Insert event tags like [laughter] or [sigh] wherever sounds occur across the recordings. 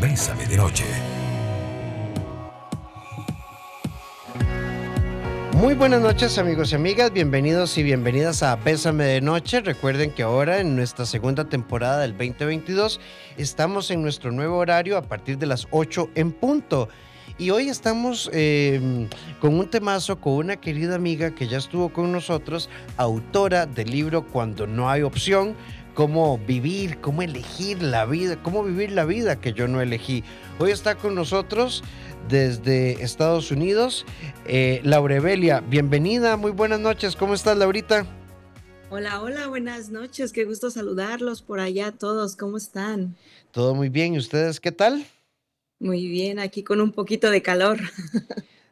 Bésame de Noche. Muy buenas noches amigos y amigas, bienvenidos y bienvenidas a Pésame de Noche. Recuerden que ahora en nuestra segunda temporada del 2022 estamos en nuestro nuevo horario a partir de las 8 en punto. Y hoy estamos em, con un temazo con una querida amiga que ya estuvo con nosotros, autora del libro Cuando no hay opción, cómo vivir, cómo elegir la vida, cómo vivir la vida que yo no elegí. Hoy está con nosotros desde Estados Unidos, eh, Laurebelia. Bienvenida, muy buenas noches. ¿Cómo estás, Laurita? Hola, hola, buenas noches. Qué gusto saludarlos por allá todos. ¿Cómo están? Todo muy bien. ¿Y ustedes qué tal? Muy bien, aquí con un poquito de calor.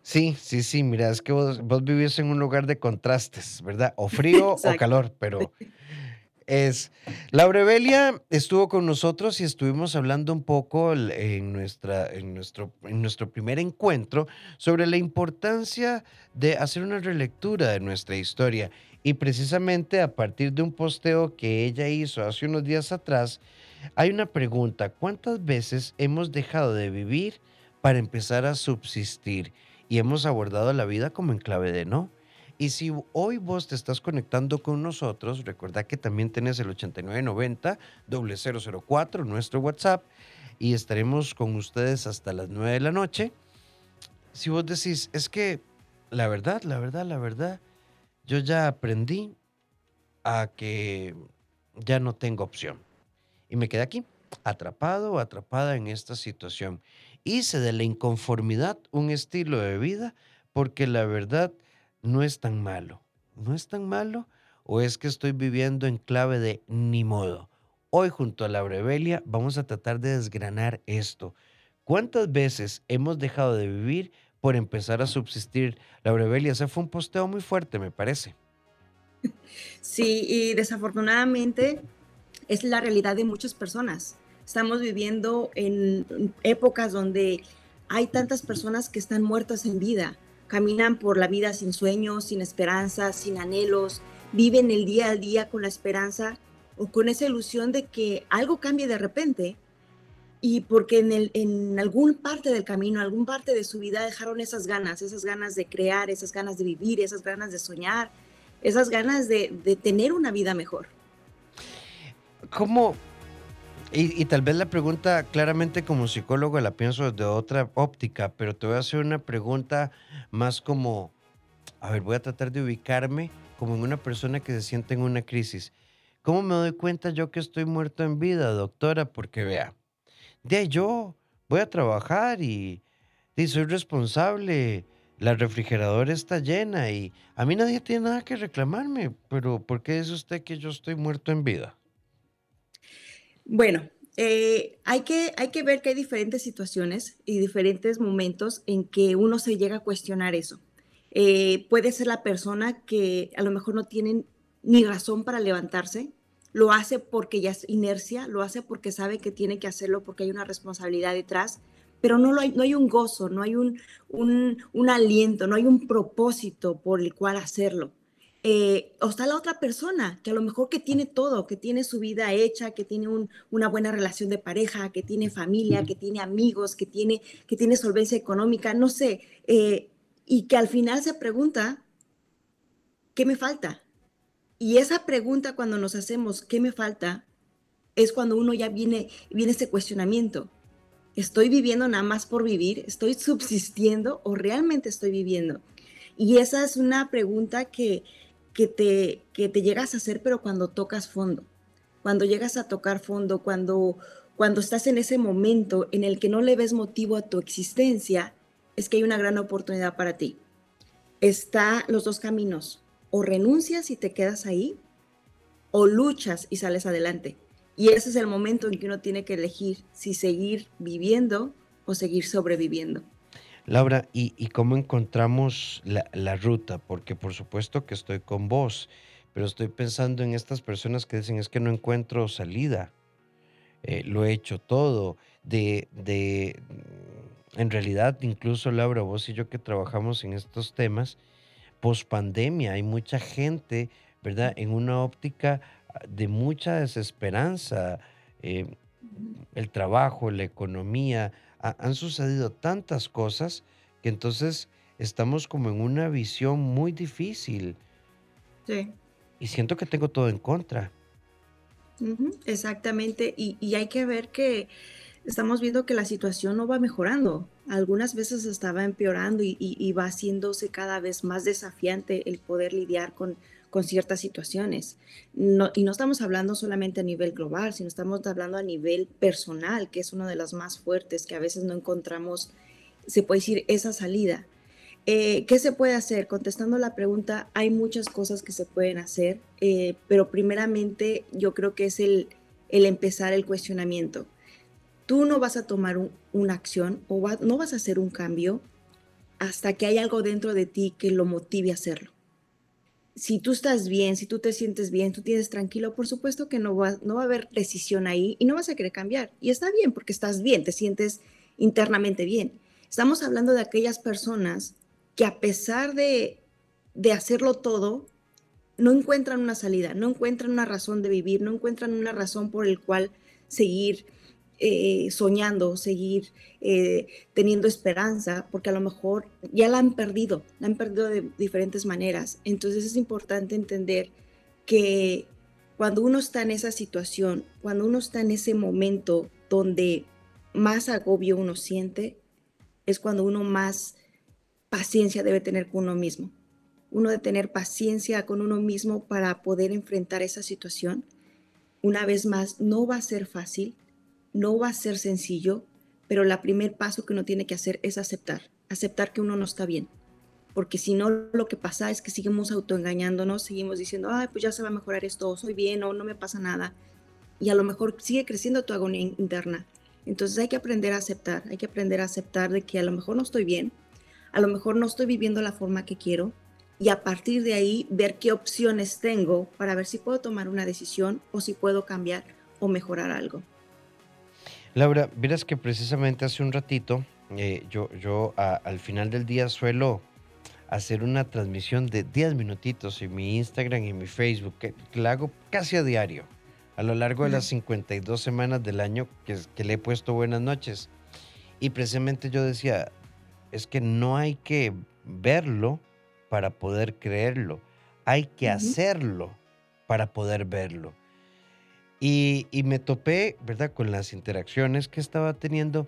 Sí, sí, sí, mira, es que vos, vos vivís en un lugar de contrastes, ¿verdad? O frío o [laughs] calor, pero [laughs] es. Laurebelia estuvo con nosotros y estuvimos hablando un poco en, nuestra, en, nuestro, en nuestro primer encuentro sobre la importancia de hacer una relectura de nuestra historia. Y precisamente a partir de un posteo que ella hizo hace unos días atrás, hay una pregunta. ¿Cuántas veces hemos dejado de vivir para empezar a subsistir? Y hemos abordado la vida como en clave de no. Y si hoy vos te estás conectando con nosotros, recuerda que también tenés el 8990 004, nuestro WhatsApp, y estaremos con ustedes hasta las 9 de la noche. Si vos decís, es que la verdad, la verdad, la verdad, yo ya aprendí a que ya no tengo opción. Y me quedé aquí, atrapado o atrapada en esta situación. Hice de la inconformidad un estilo de vida porque la verdad no es tan malo. ¿No es tan malo? ¿O es que estoy viviendo en clave de ni modo? Hoy junto a la Brevelia vamos a tratar de desgranar esto. ¿Cuántas veces hemos dejado de vivir por empezar a subsistir? La Brevelia, ese fue un posteo muy fuerte, me parece. Sí, y desafortunadamente es la realidad de muchas personas. Estamos viviendo en épocas donde hay tantas personas que están muertas en vida caminan por la vida sin sueños, sin esperanzas, sin anhelos, viven el día al día con la esperanza o con esa ilusión de que algo cambie de repente y porque en, el, en algún parte del camino, algún parte de su vida dejaron esas ganas, esas ganas de crear, esas ganas de vivir, esas ganas de soñar, esas ganas de, de tener una vida mejor. ¿Cómo, y, tal vez la pregunta, claramente como psicólogo, la pienso desde otra óptica, pero te voy a hacer una pregunta más como, a ver, voy a tratar de ubicarme como en una persona que se siente en una crisis. ¿Cómo me doy cuenta yo que estoy muerto en vida, doctora? Porque vea, de yo voy a trabajar y, y soy responsable, la refrigeradora está llena y a mí nadie tiene nada que reclamarme, pero ¿por qué dice usted que yo estoy muerto en vida? Bueno, eh, hay, que, hay que ver que hay diferentes situaciones y diferentes momentos en que uno se llega a cuestionar eso. Eh, puede ser la persona que a lo mejor no tiene ni razón para levantarse, lo hace porque ya es inercia, lo hace porque sabe que tiene que hacerlo, porque hay una responsabilidad detrás, pero no, hay, no hay un gozo, no hay un, un aliento, no hay un propósito por el cual hacerlo. Eh, o está la otra persona que a lo mejor que tiene todo, que tiene su vida hecha, que tiene una buena relación de pareja, que tiene familia, que tiene amigos, que tiene, que tiene solvencia económica, no sé, eh, y que al final se pregunta, ¿qué me falta? Y esa pregunta cuando nos hacemos, ¿qué me falta? Es cuando uno ya viene, viene ese cuestionamiento. ¿Estoy viviendo nada más por vivir? ¿Estoy subsistiendo o realmente estoy viviendo? Y esa es una pregunta que, que te, que te llegas a hacer, pero cuando tocas fondo, cuando llegas a tocar fondo, cuando, cuando estás en ese momento en el que no le ves motivo a tu existencia, es que hay una gran oportunidad para ti. Está los dos caminos, o renuncias y te quedas ahí, o luchas y sales adelante. Y ese es el momento en que uno tiene que elegir si seguir viviendo o seguir sobreviviendo. Laura, ¿y, cómo encontramos la, ruta? Porque por supuesto que estoy con vos, pero estoy pensando en estas personas que dicen es que no encuentro salida. Eh, lo he hecho todo. De, de, en realidad, incluso Laura, vos y yo que trabajamos en estos temas, post pandemia, hay mucha gente, ¿verdad? En una óptica de mucha desesperanza. Eh, el trabajo, la economía, han sucedido tantas cosas que entonces estamos como en una visión muy difícil. Sí. Y siento que tengo todo en contra. exactamente. Y, hay que ver que estamos viendo que la situación no va mejorando. Algunas veces estaba empeorando y, va haciéndose cada vez más desafiante el poder lidiar con, con ciertas situaciones. Y no estamos hablando solamente a nivel global, sino estamos hablando a nivel personal, que es una de las más fuertes, que a veces no encontramos, se puede decir, esa salida. Eh, ¿Qué se puede hacer? Contestando la pregunta, hay muchas cosas que se pueden hacer, eh, pero primeramente yo creo que es el, el empezar el cuestionamiento. Tú no vas a tomar una acción o no vas a hacer un cambio hasta que hay algo dentro de ti que lo motive a hacerlo. Si tú estás bien, si tú te sientes bien, tú tienes tranquilo, por supuesto que no va, no va a haber decisión ahí y no vas a querer cambiar. Y está bien porque estás bien, te sientes internamente bien. Estamos hablando de aquellas personas que a pesar de, hacerlo todo, no encuentran una salida, no encuentran una razón de vivir, no encuentran una razón por el cual seguir eh, soñando, seguir eh, teniendo esperanza, porque a lo mejor ya la han perdido, la han perdido de diferentes maneras. Entonces es importante entender que cuando uno está en esa situación, cuando uno está en ese momento donde más agobio uno siente, es cuando uno más paciencia debe tener con uno mismo. Uno de tener paciencia con uno mismo para poder enfrentar esa situación. Una vez más, no va a ser fácil, no va a ser sencillo, pero el primer paso que uno tiene que hacer es aceptar, aceptar que uno no está bien. Porque si no, lo que pasa es que seguimos autoengañándonos, seguimos diciendo, ay, pues ya se va a mejorar esto, soy bien o no me pasa nada. Y a lo mejor sigue creciendo tu agonía interna. Entonces hay que aprender a aceptar, hay que aprender a aceptar de que a lo mejor no estoy bien, a lo mejor no estoy viviendo la forma que quiero y a partir de ahí ver qué opciones tengo para ver si puedo tomar una decisión o si puedo cambiar o mejorar algo. Laura, verás que precisamente hace un ratito eh, yo, yo al final del día suelo hacer una transmisión de 10 minutitos en mi Instagram y en mi Facebook, que, la hago casi a diario, a lo largo de las 52 semanas del año que, que le he puesto buenas noches. Y precisamente yo decía, es que no hay que verlo para poder creerlo, hay que hacerlo para poder verlo. Y, me topé, ¿verdad?, con las interacciones que estaba teniendo,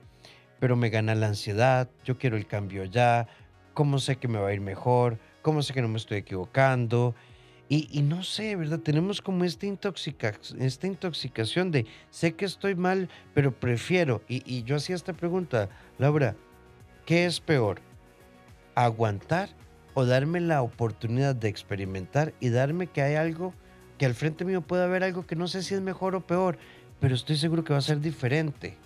pero me gana la ansiedad, yo quiero el cambio ya, ¿cómo sé que me va a ir mejor? ¿Cómo sé que no me estoy equivocando? Y, no sé, ¿verdad? Tenemos como esta, intoxica, esta intoxicación de sé que estoy mal, pero prefiero. Y, y yo hacía esta pregunta, Laura, ¿Qué es peor? ¿Aguantar o darme la oportunidad de experimentar y darme que hay algo, que al frente mío puede haber algo que no sé si es mejor o peor, pero estoy seguro que va a ser diferente?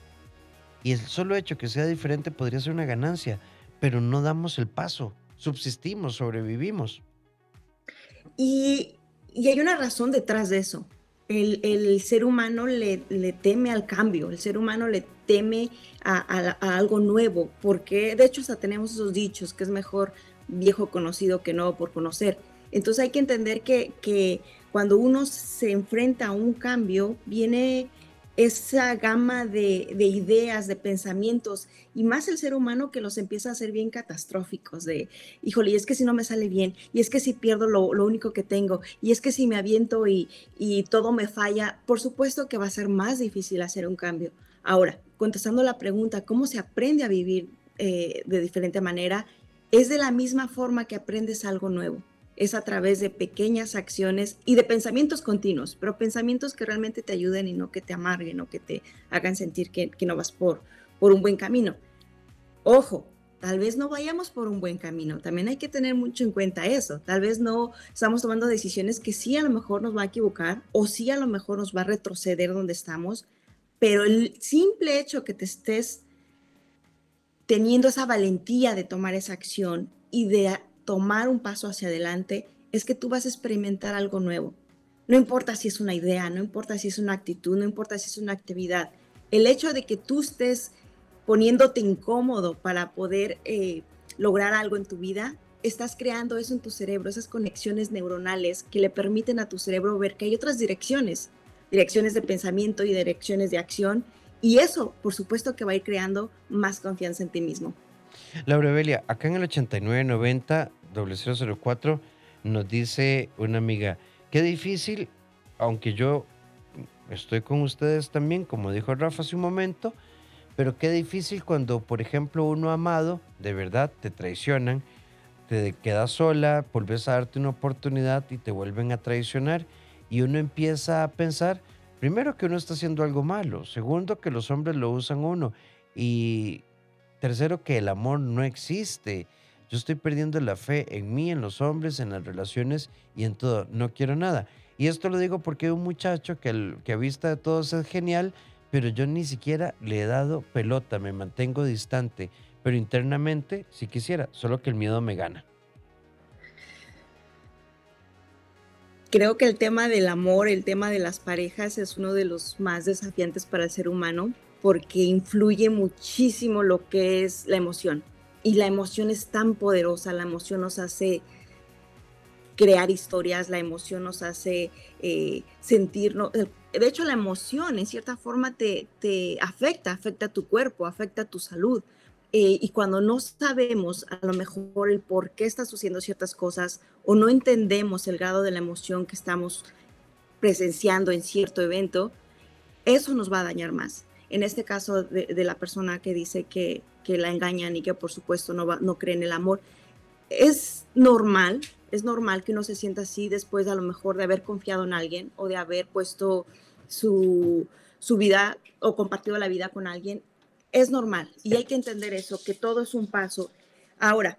Y el solo hecho que sea diferente podría ser una ganancia, pero no damos el paso, subsistimos, sobrevivimos. Y, y hay una razón detrás de eso el, ser humano le, teme al cambio, el ser humano le teme a, algo nuevo, porque de hecho hasta tenemos esos dichos que es mejor viejo conocido que nuevo por conocer. Entonces hay que entender que, cuando uno se enfrenta a un cambio, viene esa gama de, ideas, de pensamientos, y más el ser humano que los empieza a hacer bien catastróficos, de, híjole, y es que si no me sale bien, y es que si pierdo lo, único que tengo, y es que si me aviento y, todo me falla, por supuesto que va a ser más difícil hacer un cambio. Ahora, contestando la pregunta, ¿cómo se aprende a vivir eh, de diferente manera? Es de la misma forma que aprendes algo nuevo es a través de pequeñas acciones y de pensamientos continuos, pero pensamientos que realmente te ayuden y no que te amarguen o que te hagan sentir que, no vas por, por un buen camino. Ojo, tal vez no vayamos por un buen camino. También hay que tener mucho en cuenta eso. Tal vez no estamos tomando decisiones que sí a lo mejor nos va a equivocar o sí a lo mejor nos va a retroceder donde estamos, pero el simple hecho que te estés teniendo esa valentía de tomar esa acción y de tomar un paso hacia adelante es que tú vas a experimentar algo nuevo. No importa si es una idea, no importa si es una actitud, no importa si es una actividad. El hecho de que tú estés poniéndote incómodo para poder eh, lograr algo en tu vida, estás creando eso en tu cerebro, esas conexiones neuronales que le permiten a tu cerebro ver que hay otras direcciones, direcciones de pensamiento y direcciones de acción, Y eso, por supuesto, que va a ir creando más confianza en ti mismo. Laura Belia, acá en el 8990 004 nos dice una amiga, qué difícil, aunque yo estoy con ustedes también, como dijo Rafa hace un momento, pero qué difícil cuando, por ejemplo, uno amado, de verdad, te traicionan, te quedas sola, vuelves a darte una oportunidad y te vuelven a traicionar y uno empieza a pensar, primero que uno está haciendo algo malo, segundo que los hombres lo usan uno y tercero que el amor no existe. Yo estoy perdiendo la fe en mí, en los hombres, en las relaciones y en todo. No quiero nada. Y esto lo digo porque un muchacho que, el, que a vista de todos es genial, pero yo ni siquiera le he dado pelota, me mantengo distante. Pero internamente sí quisiera, solo que el miedo me gana. Creo que el tema del amor, el tema de las parejas es uno de los más desafiantes para el ser humano porque influye muchísimo lo que es la emoción. Y la emoción es tan poderosa, la emoción nos hace crear historias, la emoción nos hace eh, sentirnos, eh, de hecho la emoción en cierta forma te, te afecta, afecta a tu cuerpo, afecta a tu salud. Eh, y cuando no sabemos a lo mejor el por qué está sucediendo ciertas cosas o no entendemos el grado de la emoción que estamos presenciando en cierto evento, eso nos va a dañar más. En este caso de, la persona que dice que, que, la engañan y que por supuesto no, va, no cree en el amor, es normal, es normal que uno se sienta así después de a lo mejor de haber confiado en alguien o de haber puesto su, su vida o compartido la vida con alguien es normal y hay que entender eso, que todo es un paso. Ahora,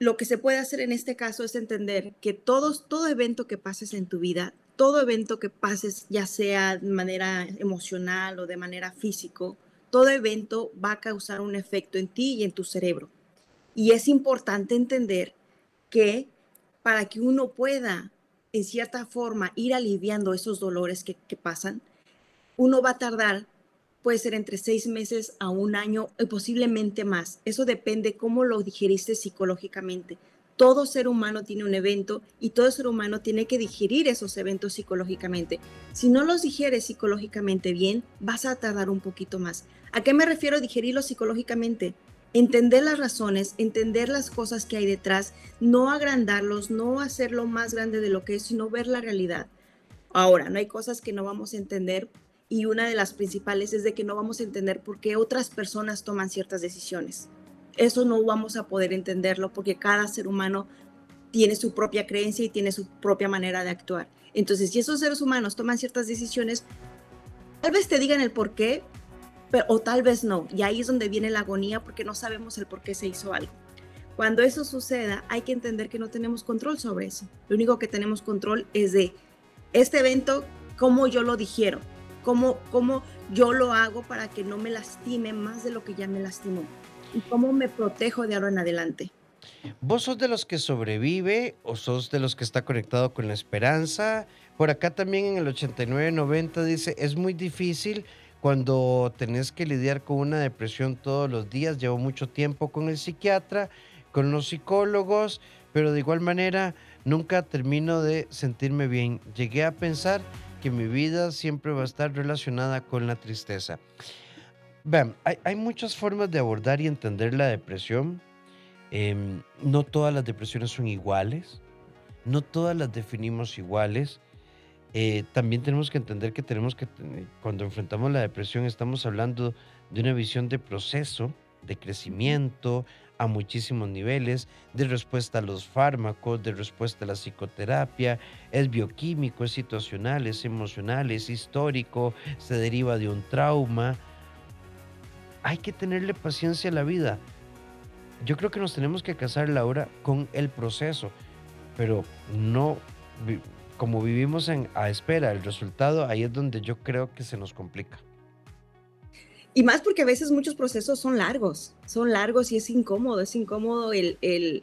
lo que se puede hacer en este caso es entender que todos, todo evento que pases en tu vida, todo evento que pases, ya sea de manera emocional o de manera físico, todo evento va a causar un efecto en ti y en tu cerebro. Y es importante entender que para que uno pueda, en cierta forma, ir aliviando esos dolores que, pasan, uno va a tardar puede ser entre seis meses a un año y posiblemente más. Eso depende cómo lo digeriste psicológicamente. Todo ser humano tiene un evento y todo ser humano tiene que digerir esos eventos psicológicamente. Si no los digieres psicológicamente bien, vas a tardar un poquito más. ¿A qué me refiero digerirlo psicológicamente? Entender las razones, entender las cosas que hay detrás, no agrandarlos, no hacerlo más grande de lo que es, sino ver la realidad. Ahora, no hay cosas que no vamos a entender y una de las principales es de que no vamos a entender por qué otras personas toman ciertas decisiones. Eso no vamos a poder entenderlo porque cada ser humano tiene su propia creencia y tiene su propia manera de actuar. Entonces, si esos seres humanos toman ciertas decisiones, tal vez te digan el por qué, pero, o tal vez no. Y ahí es donde viene la agonía porque no sabemos el por qué se hizo algo. Cuando eso suceda, hay que entender que no tenemos control sobre eso. Lo único que tenemos control es de este evento, cómo yo lo digiero cómo, cómo yo lo hago para que no me lastime más de lo que ya me lastimó y cómo me protejo de ahora en adelante. ¿Vos sos de los que sobrevive o sos de los que está conectado con la esperanza? Por acá también en el 8990 dice, es muy difícil cuando tenés que lidiar con una depresión todos los días. Llevo mucho tiempo con el psiquiatra, con los psicólogos, pero de igual manera nunca termino de sentirme bien. Llegué a pensar que mi vida siempre va a estar relacionada con la tristeza. Vean, hay, muchas formas de abordar y entender la depresión. Em, no todas las depresiones son iguales, no todas las definimos iguales. Eh, también tenemos que entender que tenemos que, cuando enfrentamos la depresión, estamos hablando de una visión de proceso, de crecimiento, a muchísimos niveles, de respuesta a los fármacos, de respuesta a la psicoterapia, es bioquímico, es situacional, es emocional, es histórico, se deriva de un trauma. Hay que tenerle paciencia a la vida. Yo creo que nos tenemos que casar, Laura, con el proceso, pero no como vivimos en, a espera el resultado, ahí es donde yo creo que se nos complica. Y más porque a veces muchos procesos son largos, son largos y es incómodo, es incómodo el, el,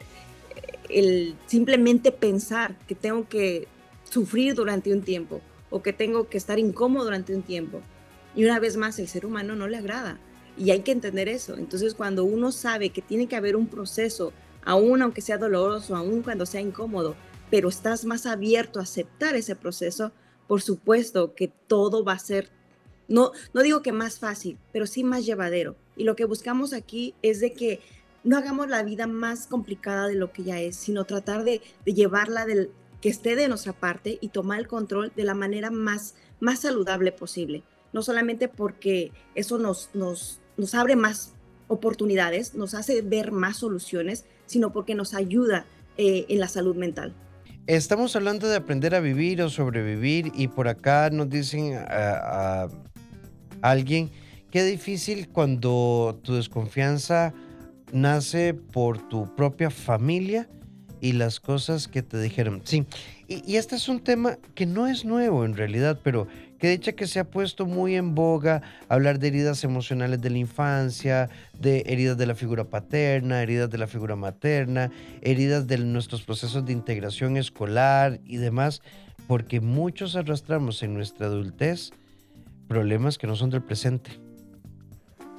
el simplemente pensar que tengo que sufrir durante un tiempo o que tengo que estar incómodo durante un tiempo. Y una vez más, el ser humano no le agrada y hay que entender eso. Entonces, cuando uno sabe que tiene que haber un proceso, aún aunque sea doloroso, aún cuando sea incómodo, pero estás más abierto a aceptar ese proceso, por supuesto que todo va a ser No, no digo que más fácil, pero sí más llevadero. Y lo que buscamos aquí es de que no hagamos la vida más complicada de lo que ya es, sino tratar de, llevarla del que esté de nuestra parte y tomar el control de la manera más, más saludable posible. No solamente porque eso nos, nos, nos abre más oportunidades, nos hace ver más soluciones, sino porque nos ayuda eh, en la salud mental. Estamos hablando de aprender a vivir o sobrevivir y por acá nos dicen a, alguien qué difícil cuando tu desconfianza nace por tu propia familia y las cosas que te dijeron. Sí, y, este es un tema que no es nuevo en realidad, pero que de hecho que se ha puesto muy en boga hablar de heridas emocionales de la infancia, de heridas de la figura paterna, heridas de la figura materna, heridas de nuestros procesos de integración escolar y demás, porque muchos arrastramos en nuestra adultez problemas que no son del presente.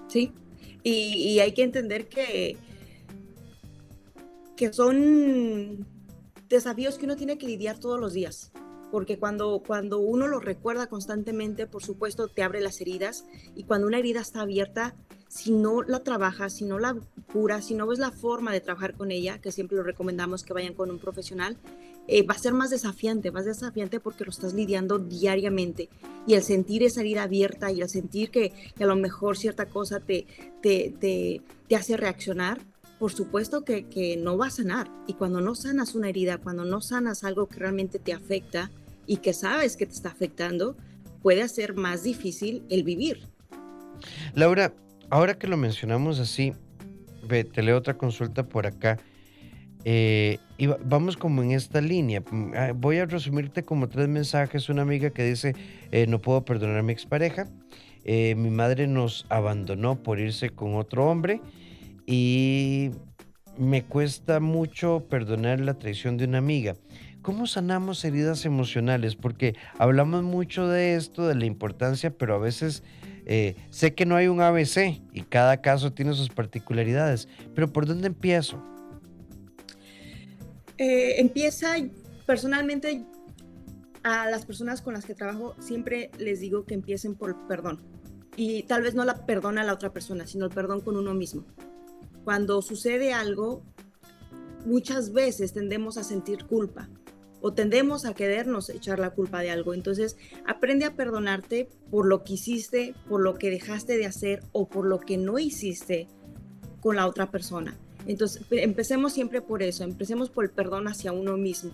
Sí, y, hay que entender que, que son desafíos que uno tiene que lidiar todos los días porque cuando, cuando uno lo recuerda constantemente, por supuesto, te abre las heridas y cuando una herida está abierta, si no la trabajas, si no la curas, si no ves la forma de trabajar con ella, que siempre lo recomendamos que vayan con un profesional, eh, va a ser más desafiante, más desafiante porque lo estás lidiando diariamente. Y el sentir esa herida abierta y el sentir que, a lo mejor cierta cosa te, te, te, te hace reaccionar, por supuesto que, no va a sanar. Y cuando no sanas una herida, cuando no sanas algo que realmente te afecta y que sabes que te está afectando, puede hacer más difícil el vivir. Laura, ahora que lo mencionamos así, ve, te leo otra consulta por acá. Eh, y vamos como en esta línea. Mm, ah, voy a resumirte como tres mensajes. Una amiga que dice, eh, no puedo perdonar a mi expareja. Eh, mi madre nos abandonó por irse con otro hombre y me cuesta mucho perdonar la traición de una amiga. ¿Cómo sanamos heridas emocionales? Porque hablamos mucho de esto, de la importancia, pero a veces eh, sé que no hay un ABC y cada caso tiene sus particularidades. Pero ¿por dónde empiezo? Eh, empieza personalmente a las personas con las que trabajo, siempre les digo que empiecen por perdón. Y tal vez no la perdona a la otra persona, sino el perdón con uno mismo cuando sucede algo, muchas veces tendemos a sentir culpa o tendemos a querernos echar la culpa de algo. Entonces, aprende a perdonarte por lo que hiciste, por lo que dejaste de hacer o por lo que no hiciste con la otra persona. Entonces, empecemos siempre por eso, empecemos por el perdón hacia uno mismo.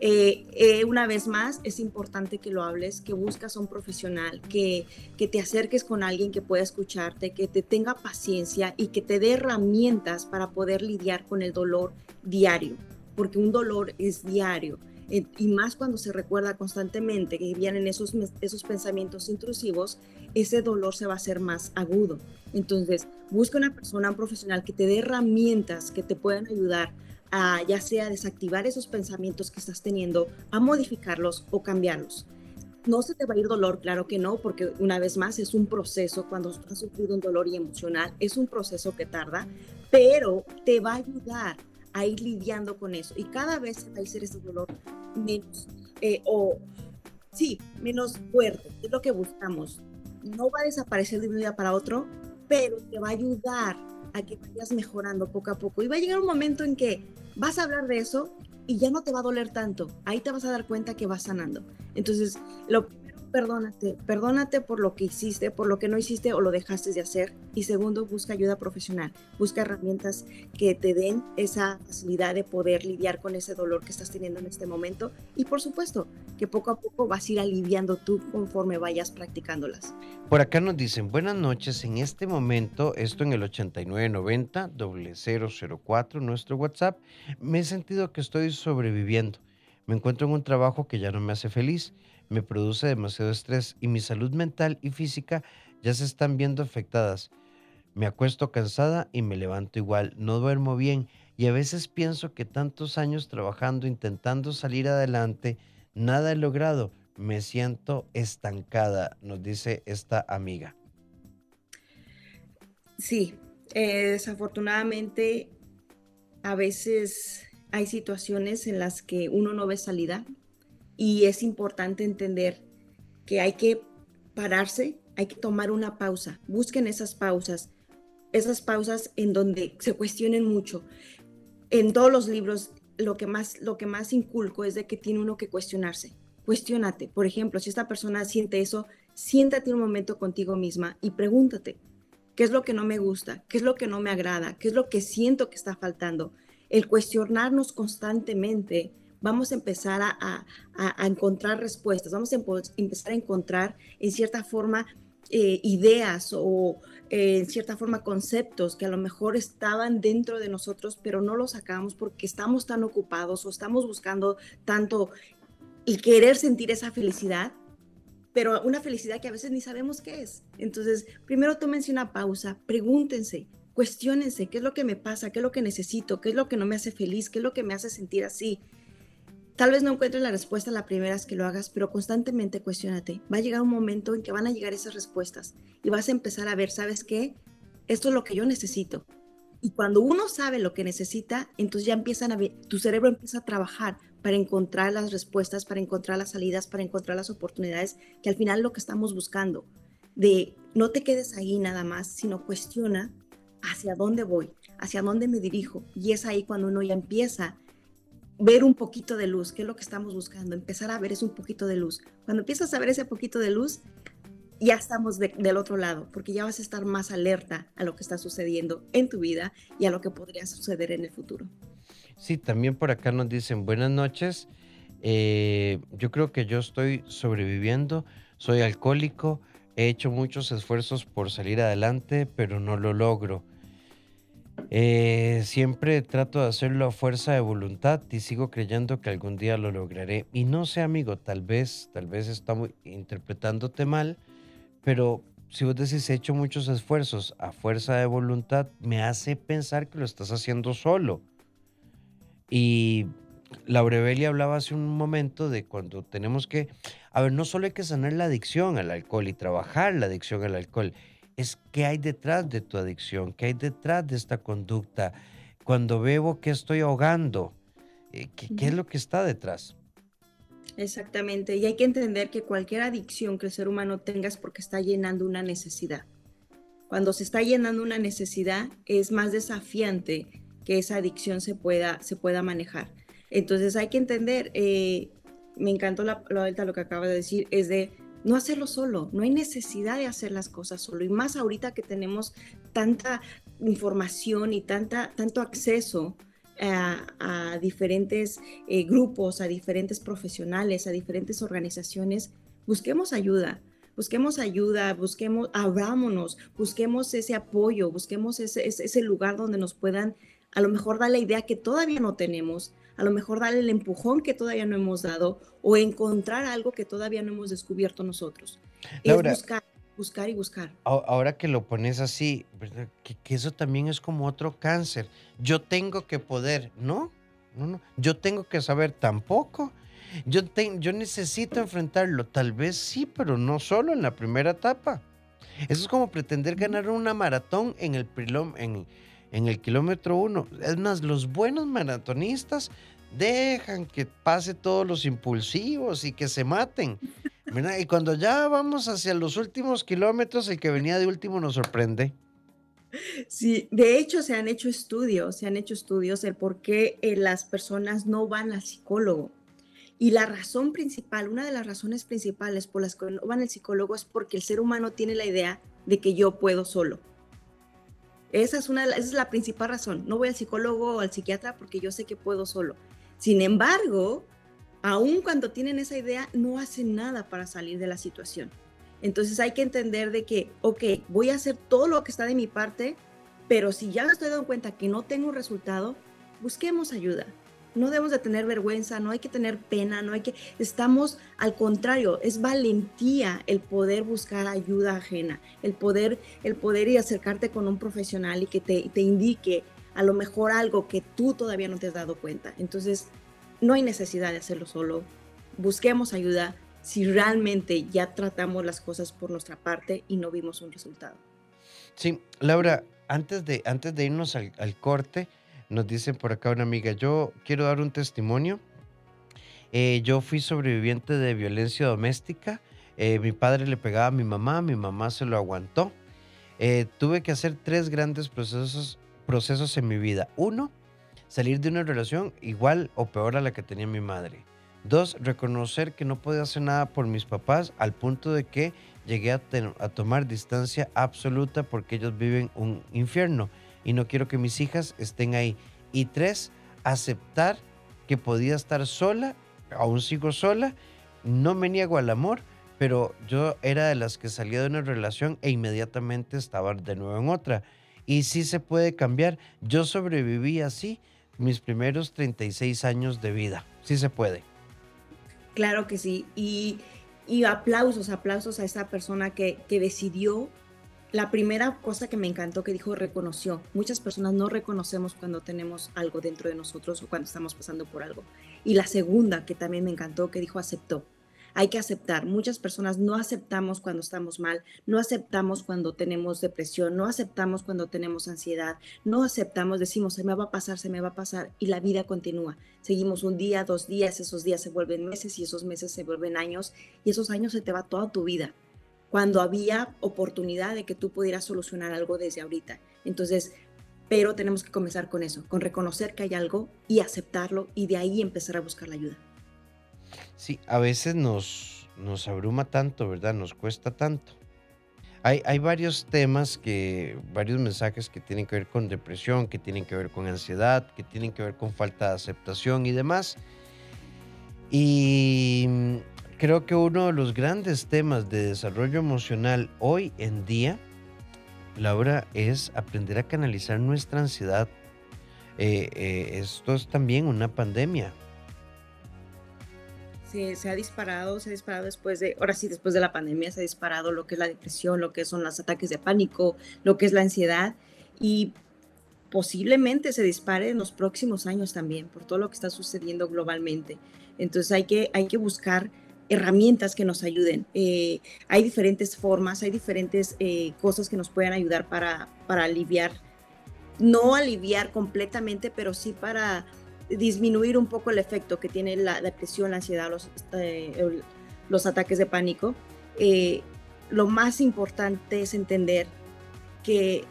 Eh, eh, una vez más, es importante que lo hables, que buscas a un profesional, que, te acerques con alguien que pueda escucharte, que te tenga paciencia y que te dé herramientas para poder lidiar con el dolor diario, porque un dolor es diario. Eh, y más cuando se recuerda constantemente que vienen esos, esos pensamientos intrusivos, ese dolor se va a hacer más agudo. Entonces, busca una persona, un profesional que te dé herramientas que te puedan ayudar a ya sea desactivar esos pensamientos que estás teniendo, a modificarlos o cambiarlos. No se te va a ir dolor, claro que no, porque una vez más es un proceso, cuando has sufrido un dolor y emocional, es un proceso que tarda, pero te va a ayudar a ir lidiando con eso. Y cada vez va a ser ese dolor menos, eh, o sí, menos fuerte, es lo que buscamos. No va a desaparecer de un día para otro, pero te va a ayudar que vayas mejorando poco a poco. Y va a llegar un momento en que vas a hablar de eso y ya no te va a doler tanto. Ahí te vas a dar cuenta que vas sanando. Entonces, lo perdónate, perdónate por lo que hiciste, por lo que no hiciste o lo dejaste de hacer. Y segundo, busca ayuda profesional, busca herramientas que te den esa facilidad de poder lidiar con ese dolor que estás teniendo en este momento. Y por supuesto, que poco a poco vas a ir aliviando tú conforme vayas practicándolas. Por acá nos dicen, buenas noches, en este momento, esto en el 8990 004, nuestro WhatsApp, me he sentido que estoy sobreviviendo. Me encuentro en un trabajo que ya no me hace feliz me produce demasiado estrés y mi salud mental y física ya se están viendo afectadas. Me acuesto cansada y me levanto igual, no duermo bien y a veces pienso que tantos años trabajando, intentando salir adelante, nada he logrado. Me siento estancada, nos dice esta amiga. Sí, eh, desafortunadamente a veces hay situaciones en las que uno no ve salida, y es importante entender que hay que pararse, hay que tomar una pausa. Busquen esas pausas, esas pausas en donde se cuestionen mucho. En todos los libros, lo que más, lo que más inculco es de que tiene uno que cuestionarse. Cuestiónate. Por ejemplo, si esta persona siente eso, siéntate un momento contigo misma y pregúntate, ¿qué es lo que no me gusta? ¿Qué es lo que no me agrada? ¿Qué es lo que siento que está faltando? El cuestionarnos constantemente vamos a empezar a, encontrar respuestas, vamos a empezar a encontrar en cierta forma eh, ideas o en cierta forma conceptos que a lo mejor estaban dentro de nosotros, pero no los sacamos porque estamos tan ocupados o estamos buscando tanto y querer sentir esa felicidad, pero una felicidad que a veces ni sabemos qué es. Entonces, primero tómense una pausa, pregúntense, cuestionense qué es lo que me pasa, qué es lo que necesito, qué es lo que no me hace feliz, qué es lo que me hace sentir así. Tal vez no encuentres la respuesta la primera vez que lo hagas, pero constantemente cuestionate. Va a llegar un momento en que van a llegar esas respuestas y vas a empezar a ver, ¿sabes qué? Esto es lo que yo necesito. Y cuando uno sabe lo que necesita, entonces ya empiezan a ver, tu cerebro empieza a trabajar para encontrar las respuestas, para encontrar las salidas, para encontrar las oportunidades, que al final lo que estamos buscando. De no te quedes ahí nada más, sino cuestiona hacia dónde voy, hacia dónde me dirijo. Y es ahí cuando uno ya empieza ver un poquito de luz, que es lo que estamos buscando, empezar a ver es un poquito de luz. Cuando empiezas a ver ese poquito de luz, ya estamos del otro lado, porque ya vas a estar más alerta a lo que está sucediendo en tu vida y a lo que podría suceder en el futuro. Sí, también por acá nos dicen buenas noches. Eh, yo creo que yo estoy sobreviviendo, soy alcohólico, he hecho muchos esfuerzos por salir adelante, pero no lo logro. Eh, siempre trato de hacerlo a fuerza de voluntad y sigo creyendo que algún día lo lograré. Y no sé, amigo, tal vez, tal vez estamos interpretándote mal, pero si vos decís he hecho muchos esfuerzos a fuerza de voluntad, me hace pensar que lo estás haciendo solo. Y Laurebelia hablaba hace un momento de cuando tenemos que, a ver, no solo hay que sanar la adicción al alcohol y trabajar la adicción al alcohol, es qué hay detrás de tu adicción, qué hay detrás de esta conducta. Cuando bebo, ¿qué estoy ahogando? Eh, ¿Qué, es lo que está detrás? Exactamente, y hay que entender que cualquier adicción que el ser humano tenga es porque está llenando una necesidad. Cuando se está llenando una necesidad, es más desafiante que esa adicción se pueda, se pueda manejar. Entonces hay que entender, eh, me encantó la, lo que acaba de decir, es de no hacerlo solo, no hay necesidad de hacer las cosas solo, y más ahorita que tenemos tanta información y tanta, tanto acceso a, diferentes eh, grupos, a diferentes profesionales, a diferentes organizaciones, busquemos ayuda, busquemos ayuda, busquemos, abrámonos, busquemos ese apoyo, busquemos ese, ese lugar donde nos puedan a lo mejor dar la idea que todavía no tenemos, a lo mejor darle el empujón que todavía no hemos dado o encontrar algo que todavía no hemos descubierto nosotros. es buscar, buscar y buscar. Ahora que lo pones así, que, que, eso también es como otro cáncer. Yo tengo que poder, ¿no? No, no. Yo tengo que saber tampoco. Yo, yo necesito enfrentarlo, tal vez sí, pero no solo en la primera etapa. Eso es como pretender ganar una maratón en el, en, en el kilómetro uno. Es más, los buenos maratonistas dejan que pase todos los impulsivos y que se maten. [laughs] Y cuando ya vamos hacia los últimos kilómetros, el que venía de último nos sorprende. Sí, de hecho se han hecho estudios, se han hecho estudios del por qué eh, las personas no van al psicólogo. Y la razón principal, una de las razones principales por las que no van al psicólogo es porque el ser humano tiene la idea de que yo puedo solo. Esa es, una, esa es la principal razón. No voy al psicólogo o al psiquiatra porque yo sé que puedo solo. Sin embargo, aun cuando tienen esa idea, no hacen nada para salir de la situación. Entonces hay que entender de que, ok, voy a hacer todo lo que está de mi parte, pero si ya me estoy dando cuenta que no tengo resultado, busquemos ayuda no debemos de tener vergüenza, no hay que tener pena, no hay que, estamos al contrario, es valentía el poder buscar ayuda ajena, el poder, el poder a acercarte con un profesional y que te, te indique a lo mejor algo que tú todavía no te has dado cuenta. Entonces, no hay necesidad de hacerlo solo, busquemos ayuda si realmente ya tratamos las cosas por nuestra parte y no vimos un resultado. Sí, Laura, antes de, antes de irnos al, al corte, nos dice por acá una amiga, yo quiero dar un testimonio. Eh, yo fui sobreviviente de violencia doméstica. Eh, mi padre le pegaba a mi mamá, mi mamá se lo aguantó. Eh, tuve que hacer tres grandes procesos, procesos en mi vida. Uno, salir de una relación igual o peor a la que tenía mi madre. Dos, reconocer que no podía hacer nada por mis papás al punto de que llegué a, a, tomar distancia absoluta porque ellos viven un infierno y no quiero que mis hijas estén ahí. Y tres, aceptar que podía estar sola, aún sigo sola, no me niego al amor, pero yo era de las que salía de una relación e inmediatamente estaba de nuevo en otra. Y sí se puede cambiar. Yo sobreviví así mis primeros 36 años de vida. Sí se puede. Claro que sí. Y, aplausos, aplausos a esa persona que, que decidió la primera cosa que me encantó que dijo reconoció. Muchas personas no reconocemos cuando tenemos algo dentro de nosotros o cuando estamos pasando por algo. Y la segunda que también me encantó que dijo aceptó. Hay que aceptar. Muchas personas no aceptamos cuando estamos mal, no aceptamos cuando tenemos depresión, no aceptamos cuando tenemos ansiedad, no aceptamos, decimos, se me va a pasar, se me va a pasar y la vida continúa. Seguimos un día, dos días, esos días se vuelven meses y esos meses se vuelven años y esos años se te va toda tu vida cuando había oportunidad de que tú pudieras solucionar algo desde ahorita. Entonces, pero tenemos que comenzar con eso, con reconocer que hay algo y aceptarlo y de ahí empezar a buscar la ayuda. Sí, a veces nos, nos abruma tanto, ¿verdad? Nos cuesta tanto. Hay, hay, varios temas, que, varios mensajes que tienen que ver con depresión, que tienen que ver con ansiedad, que tienen que ver con falta de aceptación y demás. Y creo que uno de los grandes temas de desarrollo emocional hoy en día, Laura, es aprender a canalizar nuestra ansiedad. Eh, eh, esto es también una pandemia. Sí, se ha disparado, se ha disparado después de, ahora sí, después de la pandemia, se ha disparado lo que es la depresión, lo que son los ataques de pánico, lo que es la ansiedad y posiblemente se dispare en los próximos años también por todo lo que está sucediendo globalmente. Entonces hay que, hay que buscar herramientas que nos ayuden. Eh, hay diferentes formas, hay diferentes eh, cosas que nos pueden ayudar para, para aliviar, no aliviar completamente, pero sí para disminuir un poco el efecto que tiene la depresión, la ansiedad, los, eh, los ataques de pánico. lo más importante es entender que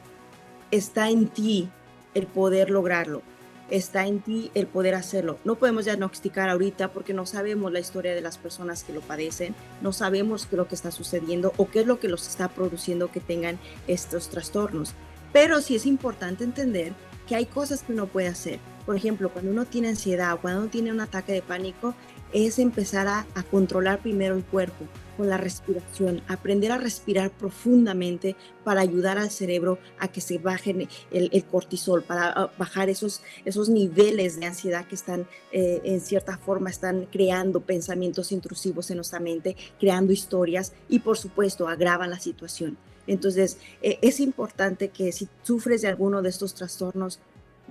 está en ti el poder lograrlo está en ti el poder hacerlo. No podemos diagnosticar ahorita porque no sabemos la historia de las personas que lo padecen, no sabemos qué es lo que está sucediendo o qué es lo que los está produciendo que tengan estos trastornos. Pero sí es importante entender que hay cosas que uno puede hacer. Por ejemplo, cuando uno tiene ansiedad o cuando uno tiene un ataque de pánico, es empezar a, controlar primero el cuerpo con la respiración, aprender a respirar profundamente para ayudar al cerebro a que se baje el, cortisol, para ah, bajar esos, esos niveles de ansiedad que están eh, en cierta forma, están creando pensamientos intrusivos en nuestra mente, creando historias y por supuesto agravan la situación. Entonces, eh, es importante que si sufres de alguno de estos trastornos,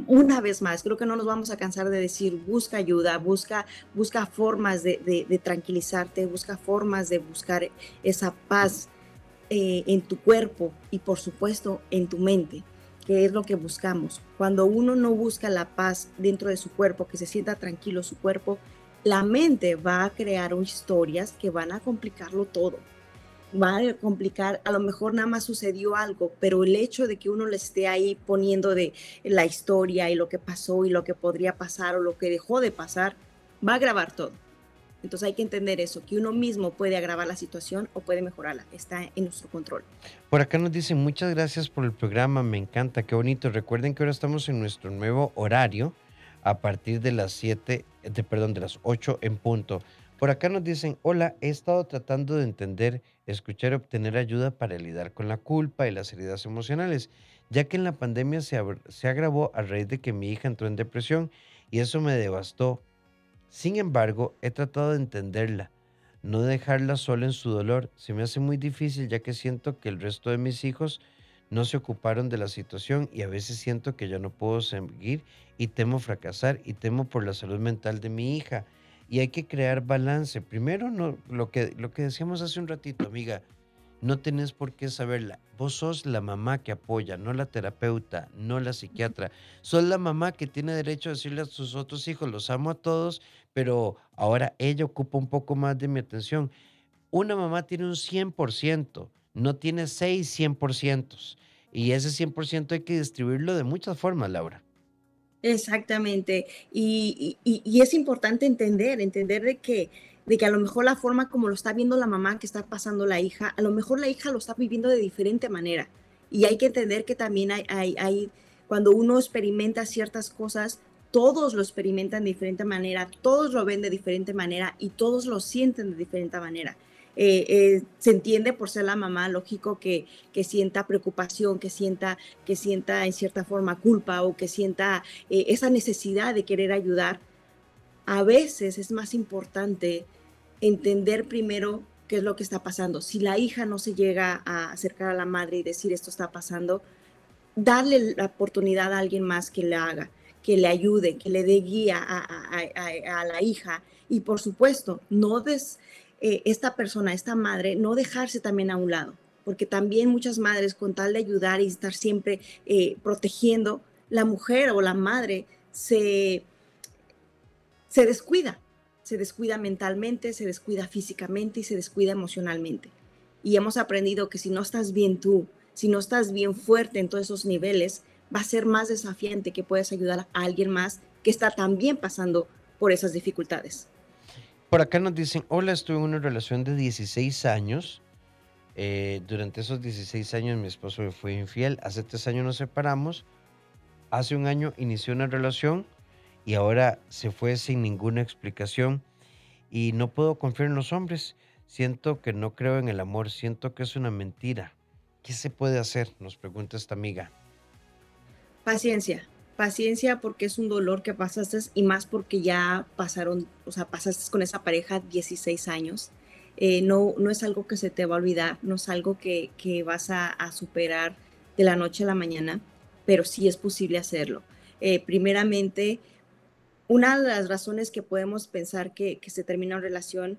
una vez más, creo que no nos vamos a cansar de decir, busca ayuda, busca, busca formas de, tranquilizarte, busca formas de buscar esa paz eh, en tu cuerpo y por supuesto en tu mente, que es lo que buscamos. Cuando uno no busca la paz dentro de su cuerpo, que se sienta tranquilo su cuerpo, la mente va a crear historias que van a complicarlo todo va a complicar, a lo mejor nada más sucedió algo, pero el hecho de que uno le esté ahí poniendo de la historia y lo que pasó y lo que podría pasar o lo que dejó de pasar, va a agravar todo. Entonces hay que entender eso, que uno mismo puede agravar la situación o puede mejorarla, está en nuestro control. Por acá nos dicen muchas gracias por el programa, me encanta, qué bonito. Recuerden que ahora estamos en nuestro nuevo horario a partir de las 7, de, perdón, de las 8 en punto. Por acá nos dicen, hola, he estado tratando de entender, escuchar y obtener ayuda para lidiar con la culpa y las heridas emocionales, ya que en la pandemia se, se agravó a raíz de que mi hija entró en depresión y eso me devastó. Sin embargo, he tratado de entenderla, no dejarla sola en su dolor. Se me hace muy difícil ya que siento que el resto de mis hijos no se ocuparon de la situación y a veces siento que yo no puedo seguir y temo fracasar y temo por la salud mental de mi hija y hay que crear balance. Primero, no, lo, que, lo que decíamos hace un ratito, amiga, no tenés por qué saberla. Vos sos la mamá que apoya, no la terapeuta, no la psiquiatra. Sos la mamá que tiene derecho a decirle a sus otros hijos, los amo a todos, pero ahora ella ocupa un poco más de mi atención. una mamá tiene un 100%, no tiene 6 100%. Y ese 100% hay que distribuirlo de muchas formas, Laura. Exactamente. Y, es importante entender, entender de que, de que a lo mejor la forma como lo está viendo la mamá que está pasando la hija, a lo mejor la hija lo está viviendo de diferente manera. Y hay que entender que también hay, hay, hay cuando uno experimenta ciertas cosas, todos lo experimentan de diferente manera, todos lo ven de diferente manera y todos lo sienten de diferente manera. Eh, eh, se entiende por ser la mamá, lógico que, que sienta preocupación, que sienta, que sienta en cierta forma culpa o que sienta eh, esa necesidad de querer ayudar. A veces es más importante entender primero qué es lo que está pasando. Si la hija no se llega a acercar a la madre y decir esto está pasando, darle la oportunidad a alguien más que le haga, que le ayude, que le dé guía a, a, a la hija. Y por supuesto, no des, eh, esta persona, esta madre, no dejarse también a un lado, porque también muchas madres, con tal de ayudar y estar siempre eh, protegiendo, la mujer o la madre se, se descuida, se descuida mentalmente, se descuida físicamente y se descuida emocionalmente. Y hemos aprendido que si no estás bien tú, si no estás bien fuerte en todos esos niveles, va a ser más desafiante que puedas ayudar a alguien más que está también pasando por esas dificultades. Por acá nos dicen, hola, estuve en una relación de 16 años. Eh, durante esos 16 años mi esposo me fue infiel. Hace tres años nos separamos. Hace un año inició una relación y ahora se fue sin ninguna explicación. Y no puedo confiar en los hombres. Siento que no creo en el amor. Siento que es una mentira. ¿Qué se puede hacer? Nos pregunta esta amiga. Paciencia paciencia porque es un dolor que pasaste y más porque ya pasaron, o sea, pasaste con esa pareja 16 años. Eh, no, no es algo que se te va a olvidar, no es algo que, que vas a, superar de la noche a la mañana, pero sí es posible hacerlo. Eh, primeramente, una de las razones que podemos pensar que, que se termina una relación,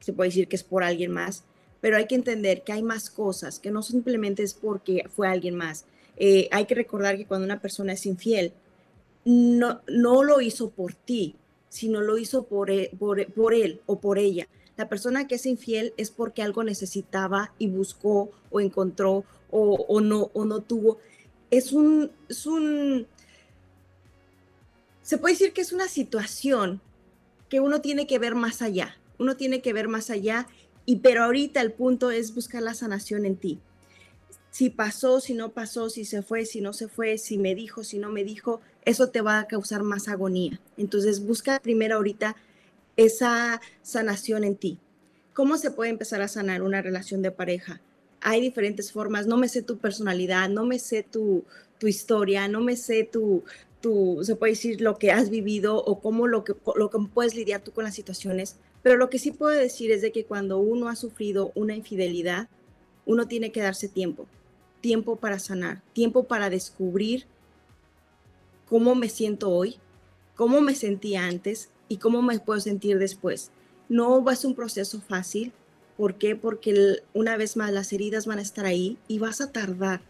se puede decir que es por alguien más, pero hay que entender que hay más cosas, que no simplemente es porque fue alguien más, eh, hay que recordar que cuando una persona es infiel, no, no lo hizo por ti, sino lo hizo por él, por, él o por ella. La persona que es infiel es porque algo necesitaba y buscó o encontró o, no, o no tuvo. Es un, es un, se puede decir que es una situación que uno tiene que ver más allá. Uno tiene que ver más allá, y pero ahorita el punto es buscar la sanación en ti si pasó, si no pasó, si se fue, si no se fue, si me dijo, si no me dijo, eso te va a causar más agonía. Entonces busca primero ahorita esa sanación en ti. ¿Cómo se puede empezar a sanar una relación de pareja? Hay diferentes formas, no me sé tu personalidad, no me sé tu, historia, no me sé tu, tu, se puede decir lo que has vivido o cómo lo que, lo que puedes lidiar tú con las situaciones, pero lo que sí puedo decir es de que cuando uno ha sufrido una infidelidad, uno tiene que darse tiempo tiempo para sanar, tiempo para descubrir cómo me siento hoy, cómo me sentí antes y cómo me puedo sentir después. No ser un proceso fácil. ¿Por qué? Porque una vez más las heridas van a estar ahí y vas a tardar,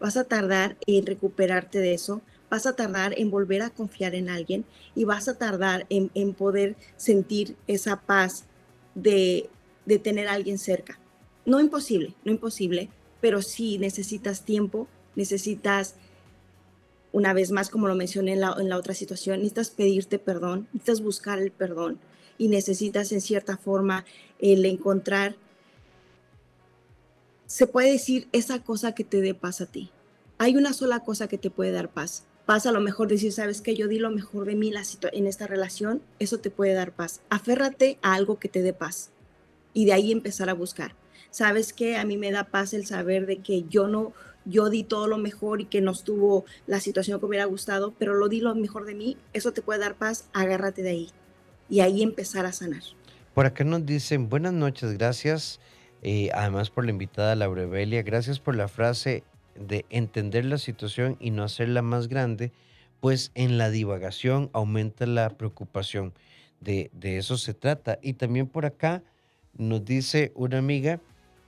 vas a tardar en recuperarte de eso, vas a tardar en volver a confiar en alguien y vas a tardar en, poder sentir esa paz de, de tener a alguien cerca. No imposible, no imposible, pero sí necesitas tiempo, necesitas, una vez más, como lo mencioné en la, otra situación, necesitas pedirte perdón, necesitas buscar el perdón y necesitas en cierta forma el encontrar, se puede decir, esa cosa que te dé paz a ti. Hay una sola cosa que te puede dar paz. Paz a lo mejor decir, sabes que yo di lo mejor de mí en esta relación, eso te puede dar paz. Aférrate a algo que te dé paz y de ahí empezar a buscar sabes que a mí me da paz el saber de que yo no, yo di todo lo mejor y que no estuvo la situación que me hubiera gustado, pero lo di lo mejor de mí, eso te puede dar paz, agárrate de ahí y ahí empezar a sanar. Por acá nos dicen, buenas noches, gracias. Eh, además por la invitada Laura Belia, gracias por la frase de entender la situación y no hacerla más grande, pues en la divagación aumenta la preocupación. De, de eso se trata. Y también por acá nos dice una amiga,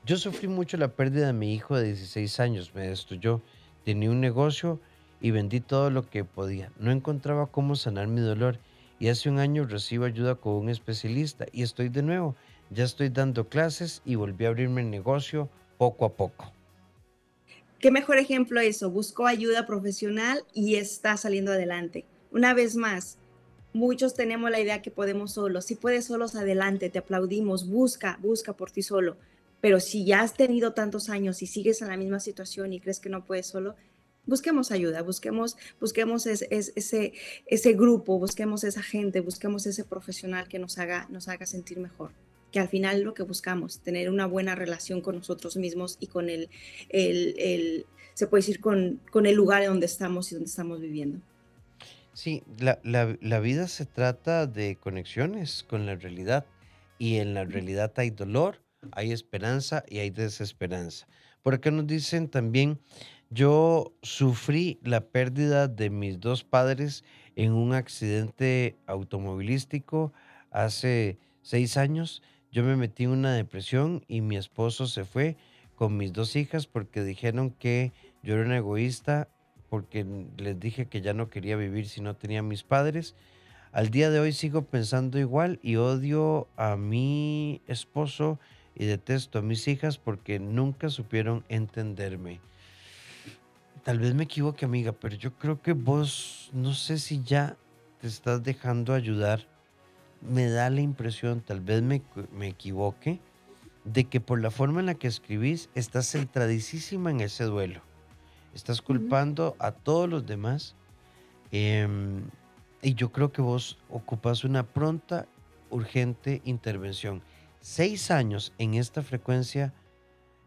yo sufrí mucho la pérdida de mi hijo de 16 años, me destruyó. Tenía un negocio y vendí todo lo que podía. No encontraba cómo sanar mi dolor y hace un año recibo ayuda con un especialista y estoy de nuevo Ya estoy dando clases y volví a abrirme el negocio poco a poco. ¿Qué mejor ejemplo eso? Buscó ayuda profesional y está saliendo adelante. Una vez más, muchos tenemos la idea que podemos solos. Si puedes solos, adelante, te aplaudimos, busca, busca por ti solo. Pero si ya has tenido tantos años y sigues en la misma situación y crees que no puedes solo, busquemos ayuda, busquemos, busquemos ese, ese, ese grupo, busquemos esa gente, busquemos ese profesional que nos haga, nos haga sentir mejor que al final lo que buscamos, tener una buena relación con nosotros mismos y con el, el, se puede decir, con, con, el lugar en donde estamos y donde estamos viviendo. Sí, la, la, la, vida se trata de conexiones con la realidad y en la realidad hay dolor, hay esperanza y hay desesperanza. Por acá nos dicen también, yo sufrí la pérdida de mis dos padres en un accidente automovilístico hace seis años yo me metí en una depresión y mi esposo se fue con mis dos hijas porque dijeron que yo era un egoísta porque les dije que ya no quería vivir si no tenía mis padres. Al día de hoy sigo pensando igual y odio a mi esposo y detesto a mis hijas porque nunca supieron entenderme. Tal vez me equivoque, amiga, pero yo creo que vos, no sé si ya te estás dejando ayudar me da la impresión, tal vez me, equivoque, de que por la forma en la que escribís estás centradísima en ese duelo. Estás culpando a todos los demás. Em, y yo creo que vos ocupas una pronta, urgente intervención. Seis años en esta frecuencia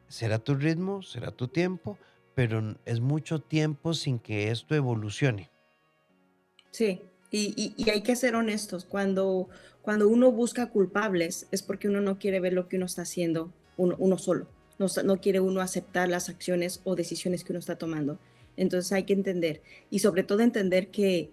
será tu ritmo, será tu tiempo, pero es mucho tiempo sin que esto evolucione. Sí, y, hay que ser honestos, cuando, cuando uno busca culpables es porque uno no quiere ver lo que uno está haciendo uno, solo, no, no quiere uno aceptar las acciones o decisiones que uno está tomando. Entonces hay que entender y sobre todo entender que,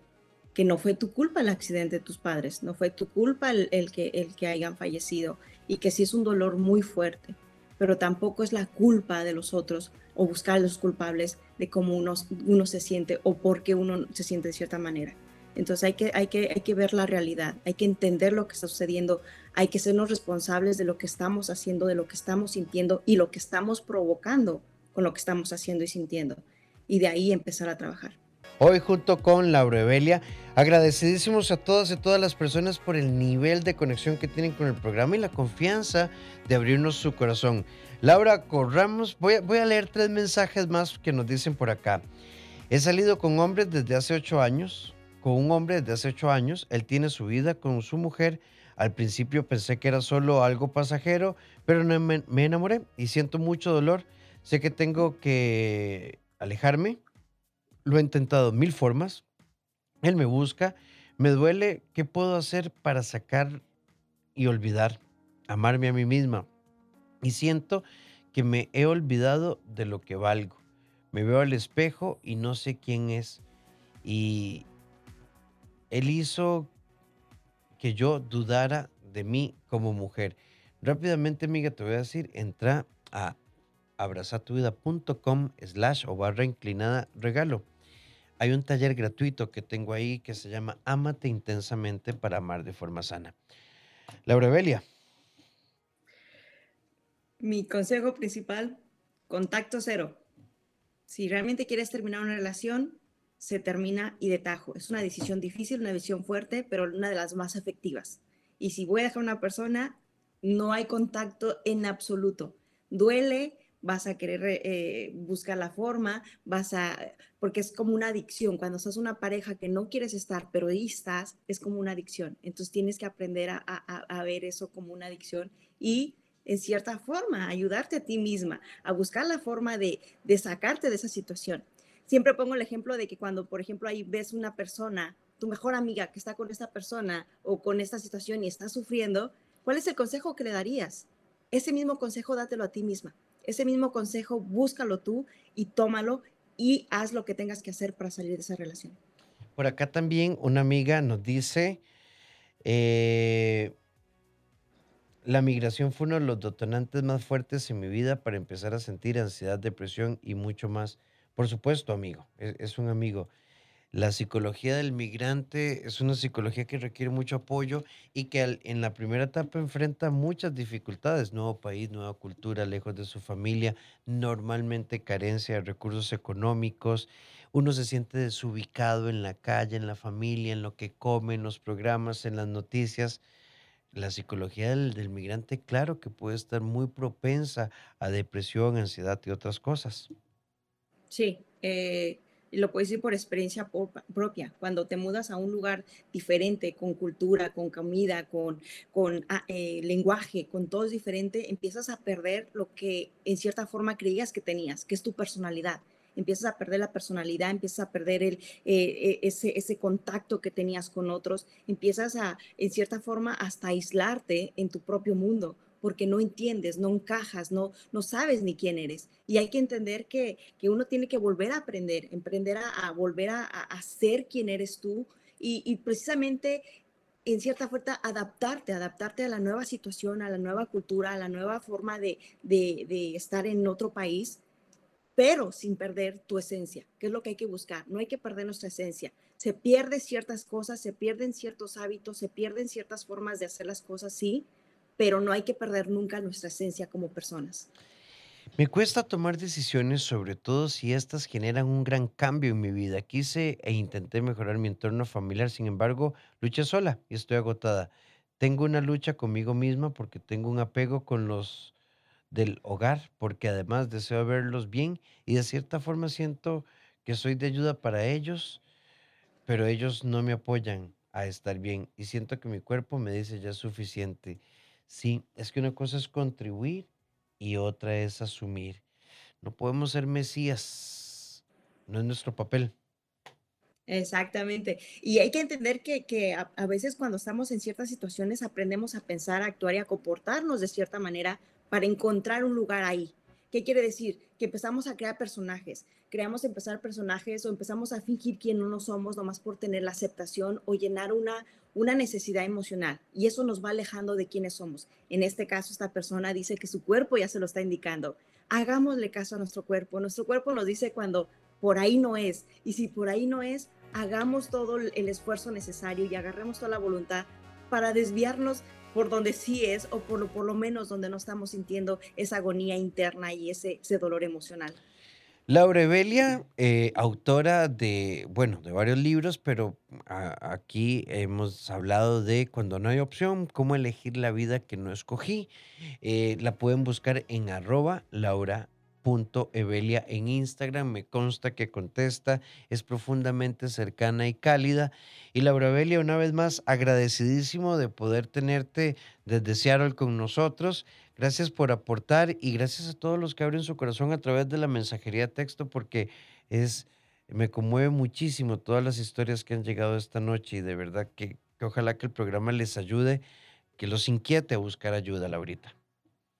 que no fue tu culpa el accidente de tus padres, no fue tu culpa el, que, el que hayan fallecido y que sí es un dolor muy fuerte, pero tampoco es la culpa de los otros o buscar a los culpables de cómo uno, uno se siente o por qué uno se siente de cierta manera. Entonces hay que, hay, que, hay que ver la realidad, hay que entender lo que está sucediendo, hay que sernos responsables de lo que estamos haciendo, de lo que estamos sintiendo y lo que estamos provocando con lo que estamos haciendo y sintiendo. Y de ahí empezar a trabajar. Hoy junto con Laura Evelia, agradecidísimos a todas y todas las personas por el nivel de conexión que tienen con el programa y la confianza de abrirnos su corazón. Laura, corramos, voy a, leer tres mensajes más que nos dicen por acá. He salido con hombres desde hace ocho años, con un hombre desde hace ocho años. Él tiene su vida con su mujer. Al principio pensé que era solo algo pasajero, pero no me enamoré y siento mucho dolor. Sé que tengo que alejarme. Lo he intentado mil formas. Él me busca. Me duele. ¿Qué puedo hacer para sacar y olvidar? Amarme a mí misma. Y siento que me he olvidado de lo que valgo. Me veo al espejo y no sé quién es. Y él hizo que yo dudara de mí como mujer. Rápidamente, amiga, te voy a decir, entra a abrazatuvida.com slash o barra inclinada regalo. Hay un taller gratuito que tengo ahí que se llama Amate intensamente para amar de forma sana. Laura Belia. Mi consejo principal, contacto cero. Si realmente quieres terminar una relación, se termina y de tajo. Es una decisión difícil, una decisión fuerte, pero una de las más efectivas. Y si voy a dejar a una persona, no hay contacto en absoluto. Duele, vas a querer eh, buscar la forma, vas a, porque es como una adicción. Cuando estás una pareja que no quieres estar, pero ahí estás, es como una adicción. Entonces tienes que aprender a, a ver eso como una adicción y en cierta forma ayudarte a ti misma, a buscar la forma de, de sacarte de esa situación siempre pongo el ejemplo de que cuando, por ejemplo, ahí ves una persona, tu mejor amiga que está con esta persona o con esta situación y está sufriendo, ¿cuál es el consejo que le darías? Ese mismo consejo dátelo a ti misma. Ese mismo consejo búscalo tú y tómalo y haz lo que tengas que hacer para salir de esa relación. Por acá también una amiga nos dice, eh, la migración fue uno de los detonantes más fuertes en mi vida para empezar a sentir ansiedad, depresión y mucho más. Por supuesto, amigo, es, un amigo. La psicología del migrante es una psicología que requiere mucho apoyo y que en la primera etapa enfrenta muchas dificultades, nuevo país, nueva cultura, lejos de su familia, normalmente carencia de recursos económicos, uno se siente desubicado en la calle, en la familia, en lo que come, en los programas, en las noticias. La psicología del, migrante, claro que puede estar muy propensa a depresión, ansiedad y otras cosas. Sí, eh, lo puedes decir por experiencia propia. Cuando te mudas a un lugar diferente, con cultura, con comida, con, con ah, eh, lenguaje, con todo es diferente, empiezas a perder lo que en cierta forma creías que tenías, que es tu personalidad. Empiezas a perder la personalidad, empiezas a perder el, eh, ese, ese contacto que tenías con otros, empiezas a, en cierta forma, hasta aislarte en tu propio mundo porque no entiendes, no encajas, no, no sabes ni quién eres. Y hay que entender que, que uno tiene que volver a aprender, emprender a, volver a, a, ser quien eres tú y, y precisamente en cierta forma adaptarte, adaptarte a la nueva situación, a la nueva cultura, a la nueva forma de, de, de, estar en otro país, pero sin perder tu esencia, que es lo que hay que buscar. No hay que perder nuestra esencia. Se pierden ciertas cosas, se pierden ciertos hábitos, se pierden ciertas formas de hacer las cosas, sí, pero no hay que perder nunca nuestra esencia como personas. Me cuesta tomar decisiones, sobre todo si estas generan un gran cambio en mi vida. Quise e intenté mejorar mi entorno familiar, sin embargo, luché sola y estoy agotada. Tengo una lucha conmigo misma porque tengo un apego con los del hogar, porque además deseo verlos bien y de cierta forma siento que soy de ayuda para ellos, pero ellos no me apoyan a estar bien y siento que mi cuerpo me dice ya suficiente. Sí, es que una cosa es contribuir y otra es asumir. No podemos ser mesías, no es nuestro papel. Exactamente. Y hay que entender que, que a, a, veces cuando estamos en ciertas situaciones aprendemos a pensar, a actuar y a comportarnos de cierta manera para encontrar un lugar ahí. ¿Qué quiere decir? Que empezamos a crear personajes, creamos empezar personajes o empezamos a fingir quién no somos nomás por tener la aceptación o llenar una, una necesidad emocional y eso nos va alejando de quiénes somos. En este caso, esta persona dice que su cuerpo ya se lo está indicando. Hagámosle caso a nuestro cuerpo. Nuestro cuerpo nos dice cuando por ahí no es y si por ahí no es, hagamos todo el esfuerzo necesario y agarremos toda la voluntad para desviarnos por donde sí es o por lo, por lo menos donde no estamos sintiendo esa agonía interna y ese, ese dolor emocional. Laura Evelia, eh, autora de, bueno, de varios libros, pero aquí hemos hablado de Cuando no hay opción, cómo elegir la vida que no escogí. Eh, la pueden buscar en arroba Laura Evelia en Instagram. Me consta que contesta, es profundamente cercana y cálida. Y Laura Evelia, una vez más, agradecidísimo de poder tenerte desde Seattle con nosotros. Gracias por aportar y gracias a todos los que abren su corazón a través de la mensajería texto porque es me conmueve muchísimo todas las historias que han llegado esta noche y de verdad que, ojalá que el programa les ayude, que los inquiete a buscar ayuda, Laurita.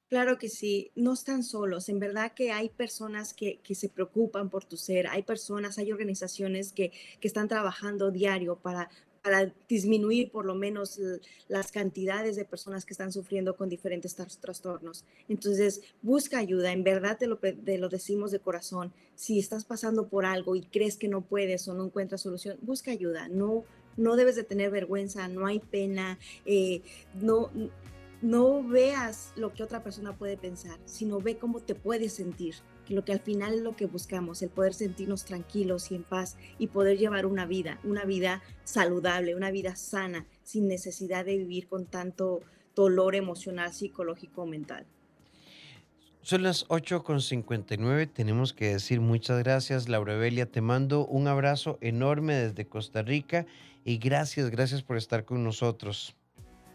Claro que sí, no están solos. En verdad que hay personas que, que se preocupan por tu ser, hay personas, hay organizaciones que, que están trabajando diario para, para disminuir por lo menos las cantidades de personas que están sufriendo con diferentes trastornos. Entonces, busca ayuda, en verdad te lo, te lo decimos de corazón. Si estás pasando por algo y crees que no puedes o no encuentras solución, busca ayuda. No, no debes de tener vergüenza, no hay pena, eh, no no veas lo que otra persona puede pensar, sino ve cómo te puedes sentir, que lo que al final es lo que buscamos, el poder sentirnos tranquilos y en paz y poder llevar una vida, una vida saludable, una vida sana, sin necesidad de vivir con tanto dolor emocional, psicológico mental. Son las 8.59, tenemos que decir muchas gracias, Laura Belia, te mando un abrazo enorme desde Costa Rica y gracias, gracias por estar con nosotros.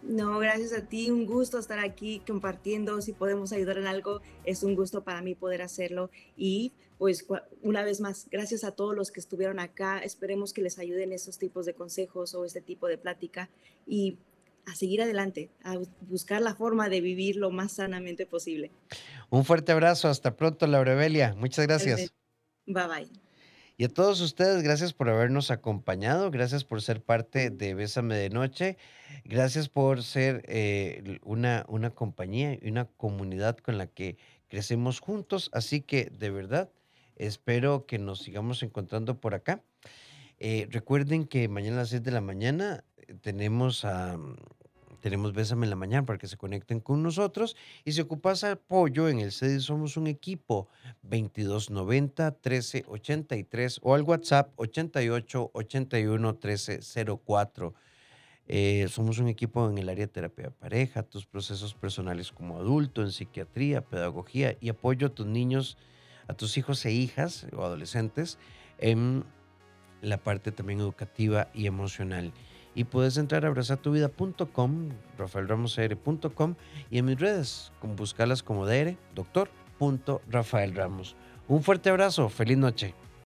No, gracias a ti, un gusto estar aquí compartiendo, si podemos ayudar en algo, es un gusto para mí poder hacerlo y pues una vez más, gracias a todos los que estuvieron acá, esperemos que les ayuden estos tipos de consejos o este tipo de plática y a seguir adelante, a buscar la forma de vivir lo más sanamente posible. Un fuerte abrazo, hasta pronto, Laura Belia, muchas gracias. Bye bye. Y a todos ustedes, gracias por habernos acompañado, gracias por ser parte de Bésame de Noche, gracias por ser eh, una, una compañía y una comunidad con la que crecemos juntos. Así que de verdad, espero que nos sigamos encontrando por acá. Eh, recuerden que mañana a las 6 de la mañana eh, tenemos a tenemos Bésame en la mañana para que se conecten con nosotros. Y si ocupas apoyo en el CEDI Somos un Equipo 2290 1383 o al WhatsApp 88 81 1304. somos un equipo en el área de terapia de pareja, tus procesos personales como adulto, en psiquiatría, pedagogía y apoyo a tus niños, a tus hijos e hijas o adolescentes en la parte también educativa y emocional. Y puedes entrar a abrazatuvida.com, rafaelramosr.com y en mis redes, buscarlas como DR, doctor. Rafael Ramos. Un fuerte abrazo, feliz noche.